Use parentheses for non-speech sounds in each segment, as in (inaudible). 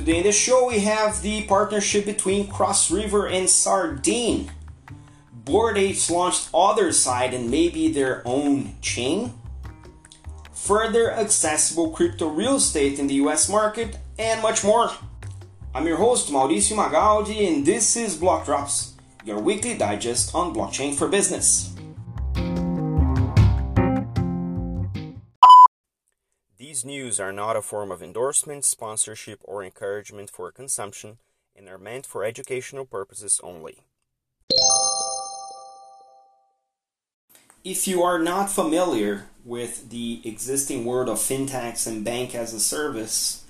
Today in the show we have the partnership between Cross River and Sardine. Bored Apes launched Otherside and maybe their own chain. Further accessible crypto real estate in the US market and much more. I'm your host Mauricio Magaldi and this is Block Drops, your weekly digest on blockchain for business. These news are not a form of endorsement, sponsorship, or encouragement for consumption and are meant for educational purposes only. If you are not familiar with the existing world of fintechs and bank as a service,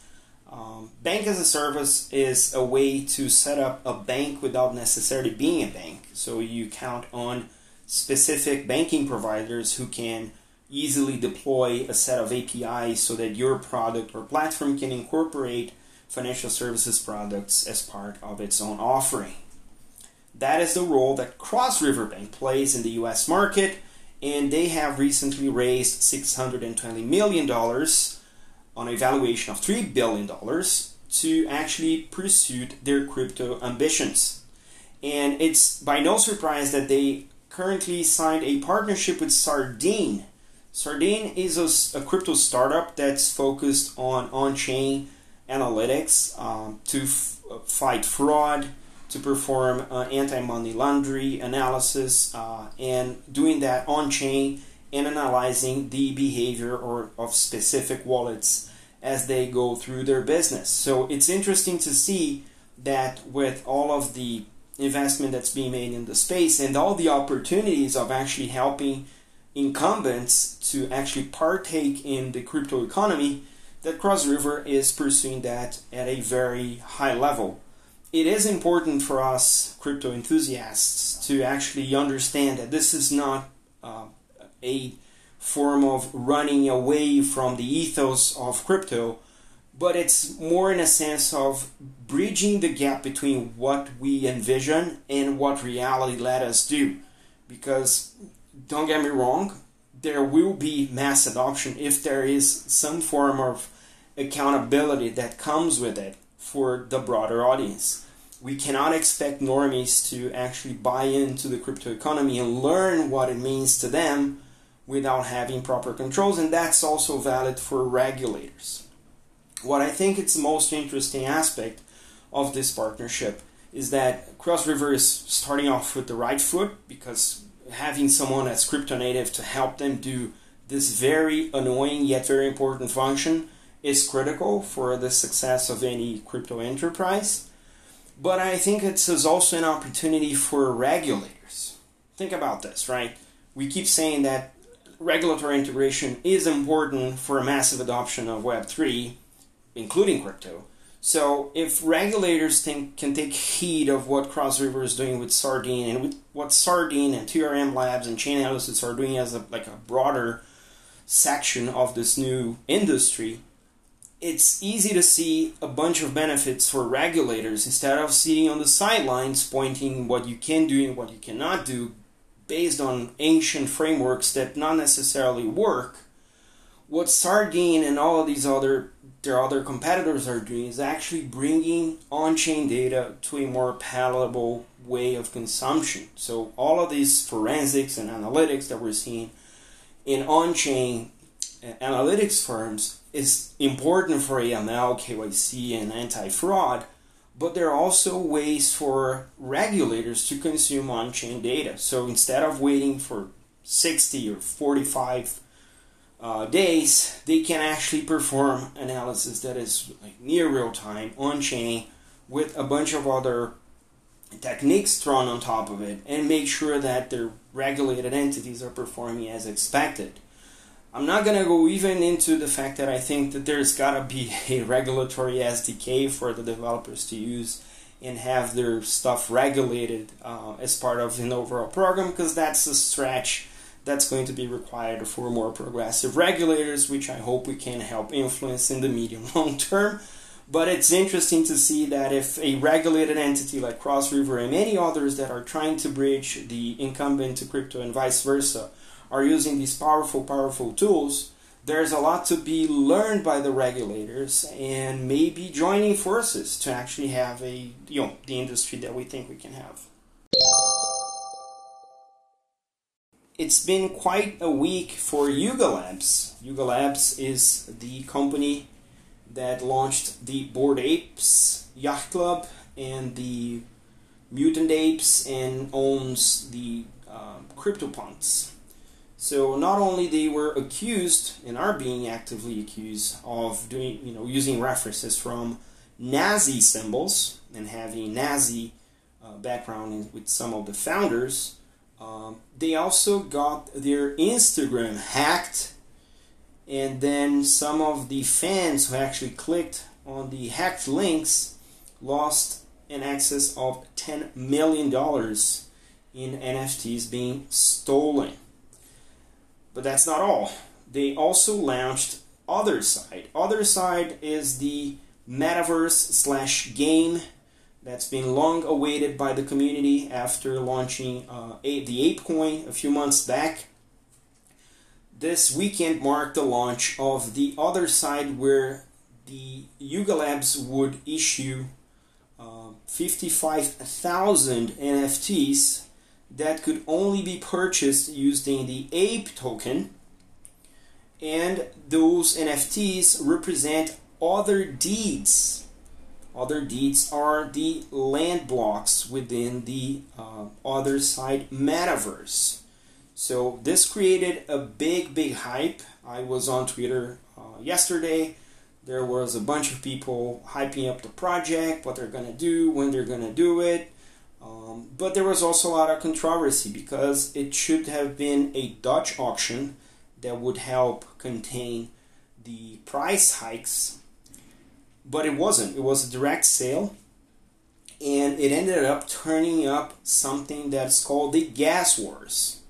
um, bank as a service is a way to set up a bank without necessarily being a bank. So you count on specific banking providers who can easily deploy a set of APIs so that your product or platform can incorporate financial services products as part of its own offering. That is the role that Cross River Bank plays in the US market, and they have recently raised $620 million on a valuation of $3 billion to actually pursue their crypto ambitions. And it's by no surprise that they currently signed a partnership with Sardine Sardine is a, a crypto startup that's focused on on chain analytics um, to f- fight fraud, to perform uh, anti money laundering analysis, uh, and doing that on chain and analyzing the behavior or of specific wallets as they go through their business. So it's interesting to see that with all of the investment that's being made in the space and all the opportunities of actually helping incumbents to actually partake in the crypto economy, that Cross River is pursuing that at a very high level. It is important for us crypto enthusiasts to actually understand that this is not uh, a form of running away from the ethos of crypto, but it's more in a sense of bridging the gap between what we envision and what reality let us do. Because don't get me wrong, there will be mass adoption if there is some form of accountability that comes with it for the broader audience. We cannot expect normies to actually buy into the crypto economy and learn what it means to them without having proper controls, and that's also valid for regulators. What I think it's the most interesting aspect of this partnership is that Cross River is starting off with the right foot because having someone that's crypto native to help them do this very annoying yet very important function is critical for the success of any crypto enterprise. But I think it's also an opportunity for regulators. Think about this, right? We keep saying that regulatory integration is important for a massive adoption of Web3, including crypto. So if regulators think, can take heed of what Cross River is doing with Sardine and with what Sardine and TRM Labs and Chainalysis are doing as a, like a broader section of this new industry, it's easy to see a bunch of benefits for regulators instead of sitting on the sidelines pointing what you can do and what you cannot do based on ancient frameworks that not necessarily work. What Sardine and all of these other their other competitors are doing is actually bringing on-chain data to a more palatable way of consumption. So all of these forensics and analytics that we're seeing in on-chain eh, analytics firms is important for AML, KYC, and anti-fraud, but there are also ways for regulators to consume on-chain data. So instead of waiting for 60 or 45 uh, days, they can actually perform analysis that is like near real time on chain with a bunch of other techniques thrown on top of it and make sure that their regulated entities are performing as expected. I'm not to go even into the fact that I think that there's got to be (laughs) a regulatory SDK for the developers to use and have their stuff regulated uh, as part of an overall program because that's a stretch that's going to be required for more progressive regulators, which I hope we can help influence in the medium (laughs) long term. But it's interesting to see that if a regulated entity like Cross River and many others that are trying to bridge the incumbent to crypto and vice versa are using these powerful, powerful tools, there's a lot to be learned by the regulators and maybe joining forces to actually have a you know the industry that we think we can have. It's been quite a week for Yuga Labs. Yuga Labs is the company that launched the Bored Apes Yacht Club and the Mutant Apes and owns the uh, CryptoPunks. So not only they were accused and are being actively accused of doing, you know, using references from Nazi symbols and having Nazi uh, background with some of the founders, um, they also got their Instagram hacked, and then some of the fans who actually clicked on the hacked links lost in excess of $10 million in NFTs being stolen. But that's not all. They also launched Otherside. Other Side is the metaverse slash game that's been long awaited by the community after launching uh, the ApeCoin a few months back. This weekend marked the launch of the Otherside where the Yuga Labs would issue uh, 55,000 NFTs that could only be purchased using the Ape token. And those NFTs represent other deeds. Other deeds are the land blocks within the uh, Otherside metaverse. So this created a big, big hype. I was on Twitter uh, yesterday. There was a bunch of people hyping up the project, what they're going to do, when they're going to do it. Um, but there was also a lot of controversy because it should have been a Dutch auction that would help contain the price hikes, but it wasn't. It was a direct sale, and it ended up turning up something that's called the gas wars.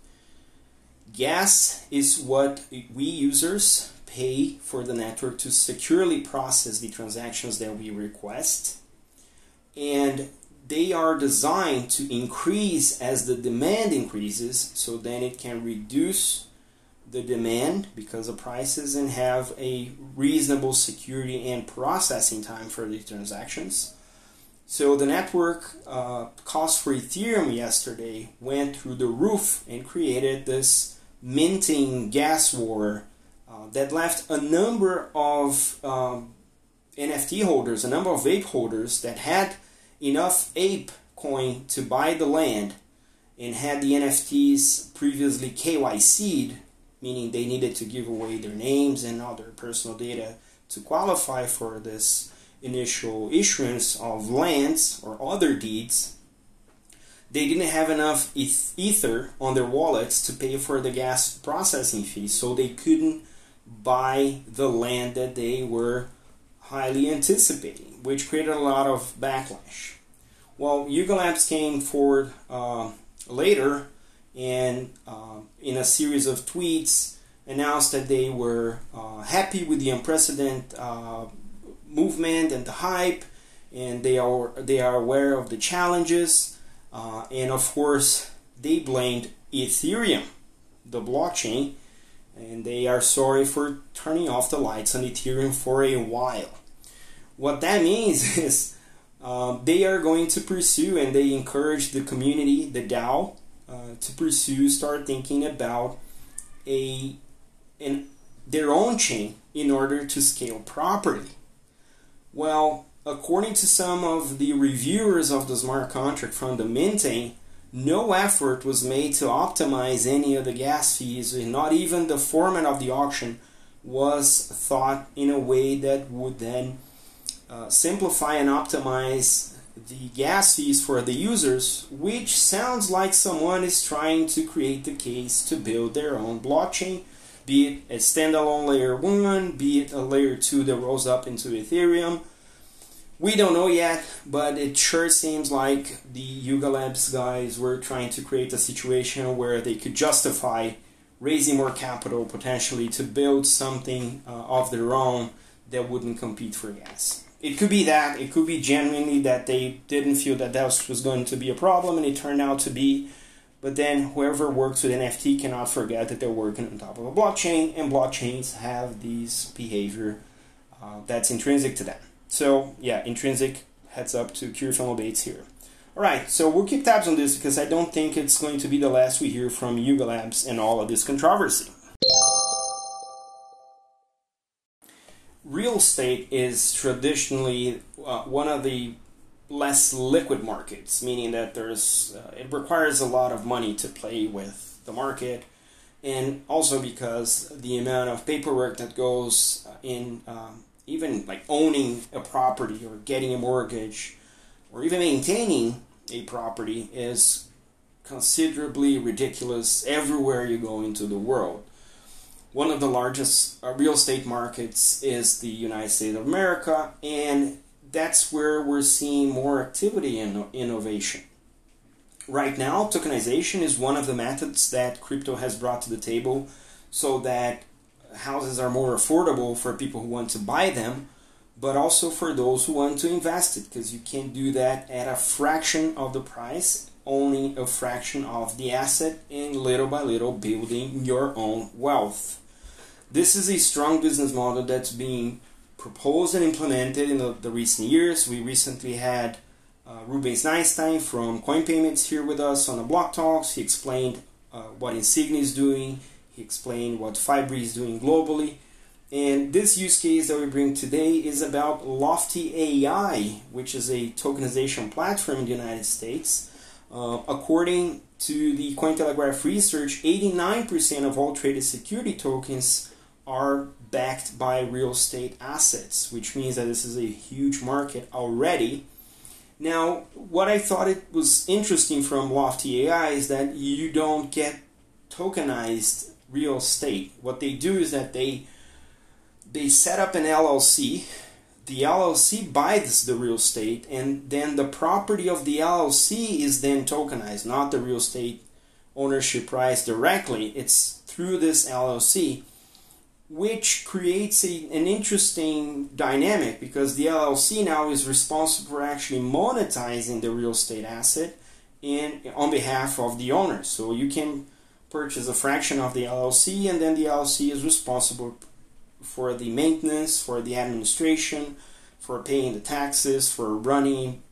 Gas is what we users pay for the network to securely process the transactions that we request. And they are designed to increase as the demand increases so then it can reduce the demand because of prices and have a reasonable security and processing time for the transactions. So the network uh, cost for Ethereum yesterday went through the roof and created this minting gas war uh, that left a number of um, NFT holders, a number of ape holders that had enough ape coin to buy the land and had the NFTs previously KYC'd, meaning they needed to give away their names and other personal data to qualify for this initial issuance of lands or other deeds, they didn't have enough ether on their wallets to pay for the gas processing fee, so they couldn't buy the land that they were highly anticipating, which created a lot of backlash. Well, Yuga Labs came forward uh, later and uh, in a series of tweets announced that they were uh, happy with the unprecedented uh, movement and the hype, and they are they are aware of the challenges, uh, and of course they blamed Ethereum, the blockchain, and they are sorry for turning off the lights on Ethereum for a while. What that means (laughs) is um, they are going to pursue and they encourage the community, the DAO, uh, to pursue, start thinking about a an, their own chain in order to scale properly. Well, according to some of the reviewers of the smart contract from the minting, no effort was made to optimize any of the gas fees, and not even the format of the auction was thought in a way that would then uh, simplify and optimize the gas fees for the users, which sounds like someone is trying to create the case to build their own blockchain, be it a standalone layer 1, be it a layer 2 that rolls up into Ethereum. We don't know yet, but it sure seems like the Yuga Labs guys were trying to create a situation where they could justify raising more capital potentially to build something uh, of their own that wouldn't compete for gas it could be that. It could be genuinely that they didn't feel that that was going to be a problem, and it turned out to be But then whoever works with NFT cannot forget that they're working on top of a blockchain, and blockchains have these behavior uh, that's intrinsic to them. So yeah, intrinsic heads up to Film Bates here. Alright, so we'll keep tabs on this because I don't think it's going to be the last we hear from Yuga Labs and all of this controversy. Real estate is traditionally uh, one of the less liquid markets, meaning that there's uh, it requires a lot of money to play with the market, and also because the amount of paperwork that goes in, um, even like owning a property or getting a mortgage, or even maintaining a property is considerably ridiculous everywhere you go into the world. One of the largest uh, real estate markets is the United States of America, and that's where we're seeing more activity and innovation. Right now, tokenization is one of the methods that crypto has brought to the table so that houses are more affordable for people who want to buy them, but also for those who want to invest it because you can do that at a fraction of the price, owning a fraction of the asset, and little by little building your own wealth. This is a strong business model that's being proposed and implemented in the, the recent years. We recently had uh, Rubens Einstein from Coin Payments here with us on the Block Talks. He explained uh, what Insignia is doing. He explained what Fibri is doing globally. And this use case that we bring today is about Lofty AI, which is a tokenization platform in the United States. Uh, according to the Cointelegraph research, 89% of all traded security tokens are backed by real estate assets, which means that this is a huge market already. Now, what I thought it was interesting from Lofty AI is that you don't get tokenized real estate. What they do is that they they set up an LLC. The LLC buys the real estate, and then the property of the LLC is then tokenized, not the real estate ownership price directly. It's through this LLC which creates a, an interesting dynamic because the LLC now is responsible for actually monetizing the real estate asset in on behalf of the owner. So you can purchase a fraction of the LLC and then the LLC is responsible for the maintenance, for the administration, for paying the taxes, for running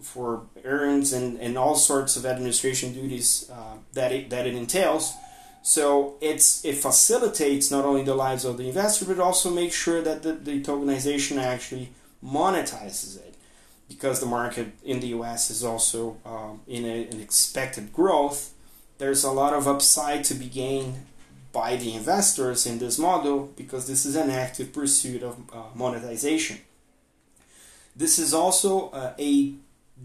for errands and, and all sorts of administration duties uh, that it, that it entails so it's it facilitates not only the lives of the investor, but also makes sure that the, the tokenization actually monetizes it, because the market in the U.S. is also um, in a, an expected growth. There's a lot of upside to be gained by the investors in this model because this is an active pursuit of uh, monetization. This is also uh, a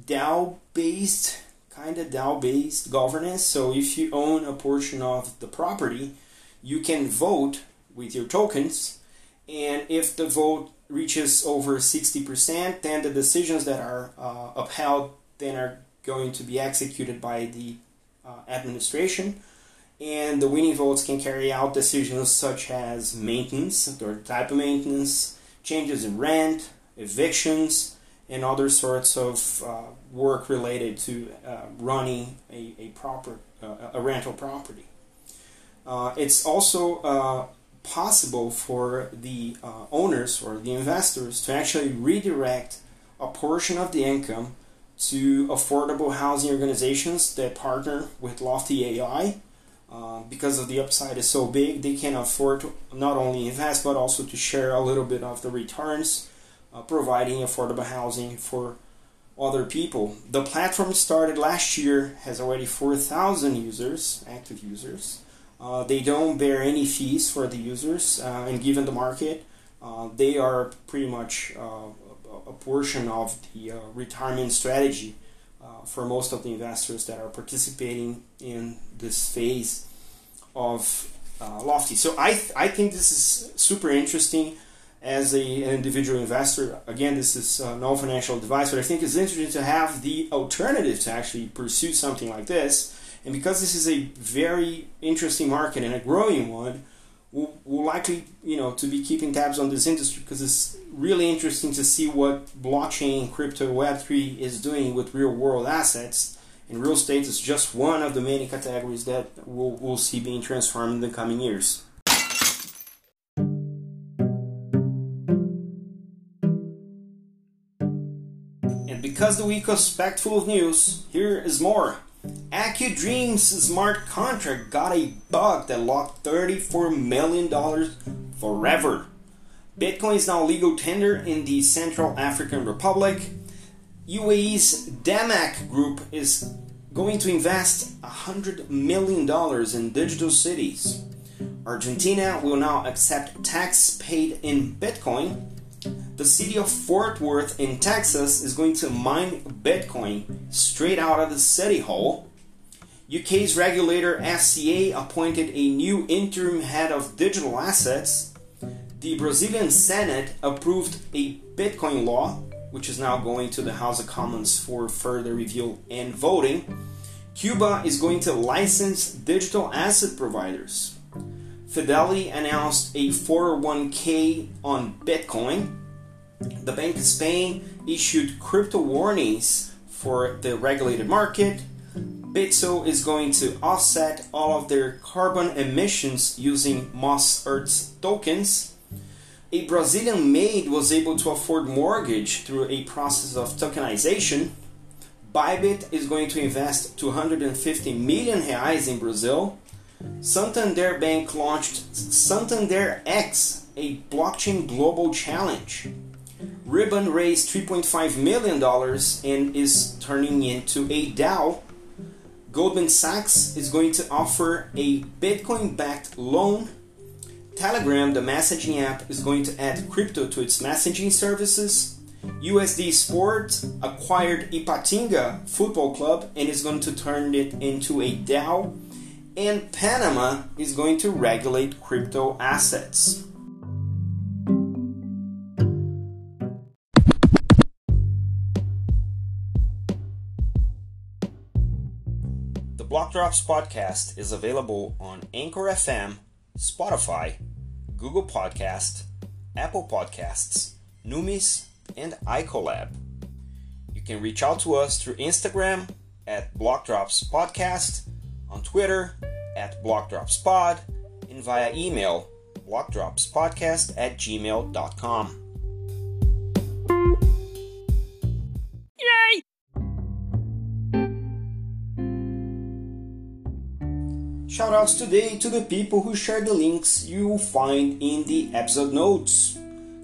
DAO based kind of DAO based governance. So if you own a portion of the property, you can vote with your tokens, and if the vote reaches over 60%, then the decisions that are uh, upheld then are going to be executed by the uh, administration and the winning votes can carry out decisions such as maintenance or type of maintenance, changes in rent, evictions, and other sorts of uh, work related to uh, running a, a proper uh, a rental property. Uh, it's also uh, possible for the uh, owners or the investors to actually redirect a portion of the income to affordable housing organizations that partner with Lofty AI. Because of the upside is so big, they can afford to not only invest but also to share a little bit of the returns uh, providing affordable housing for other people. The platform started last year, has already 4,000 users, active users. Uh, they don't bear any fees for the users, uh, and given the market, uh, they are pretty much uh, a portion of the retirement strategy for most of the investors that are participating in this phase of Lofty. So I, th- I think this is super interesting as a, an individual investor. Again, this is uh, no financial advice, but I think it's interesting to have the alternative to actually pursue something like this. And because this is a very interesting market and a growing one, we'll, we'll likely, you know, to be keeping tabs on this industry because it's really interesting to see what blockchain, crypto, Web3 is doing with real world assets And real estate is just one of the many categories that we'll, we'll see being transformed in the coming years. And because the week was packed full of news, here is more. AkuDreams smart contract got a bug that locked $34 million forever. Bitcoin is now legal tender in the Central African Republic. UAE's DAMAC group is going to invest $100 million in digital cities. Argentina will now accept tax paid in Bitcoin. The city of Fort Worth in Texas is going to mine Bitcoin straight out of the city hall. UK's regulator FCA appointed a new interim head of digital assets. The Brazilian Senate approved a Bitcoin law, which is now going to the House of Commons for further review and voting. Cuba is going to license digital asset providers. Fidelity announced a 401k on Bitcoin. The Bank of Spain issued crypto warnings for the regulated market. Bitso is going to offset all of their carbon emissions using Moss Earth tokens. A Brazilian maid was able to afford mortgage through a process of tokenization. Bybit is going to invest 250 million reais in Brazil. Santander Bank launched Santander X, a blockchain global challenge. Ribbon raised $3.5 million and is turning into a DAO. Goldman Sachs is going to offer a Bitcoin backed loan. Telegram, the messaging app, is going to add crypto to its messaging services. USD Sport acquired Ipatinga Football Club and is going to turn it into a DAO. And Panama is going to regulate crypto assets. Block Drops podcast is available on Anchor FM, Spotify, Google Podcast, Apple Podcasts, Numis, and iColab. You can reach out to us through Instagram at Block Drops Podcast, on Twitter at Block Drops Pod, and via email blockdropspodcast at gmail.com. Shoutouts today to the people who shared the links you will find in the episode notes.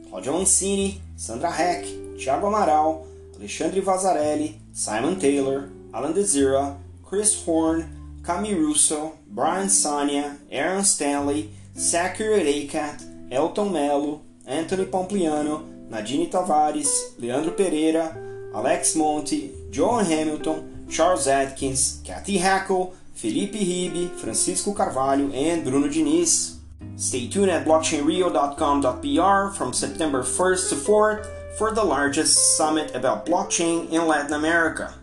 Claudio Mancini, Sandra Heck, Thiago Amaral, Alexandre Vazarelli, Simon Taylor, Alan Desira, Chris Horn, Cami Russo, Brian Sania, Aaron Stanley, Sakir Reikat, Elton Melo, Anthony Pompliano, Nadine Tavares, Leandro Pereira, Alex Monte, John Hamilton, Charles Atkins, Kathy Hackle, Felipe Ribe, Francisco Carvalho, and Bruno Diniz. Stay tuned at blockchainrio.com.br from September 1st to 4th for the largest summit about blockchain in Latin America.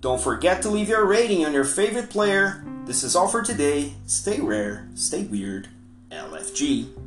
Don't forget to leave your rating on your favorite player. This is all for today. Stay rare, stay weird. LFG.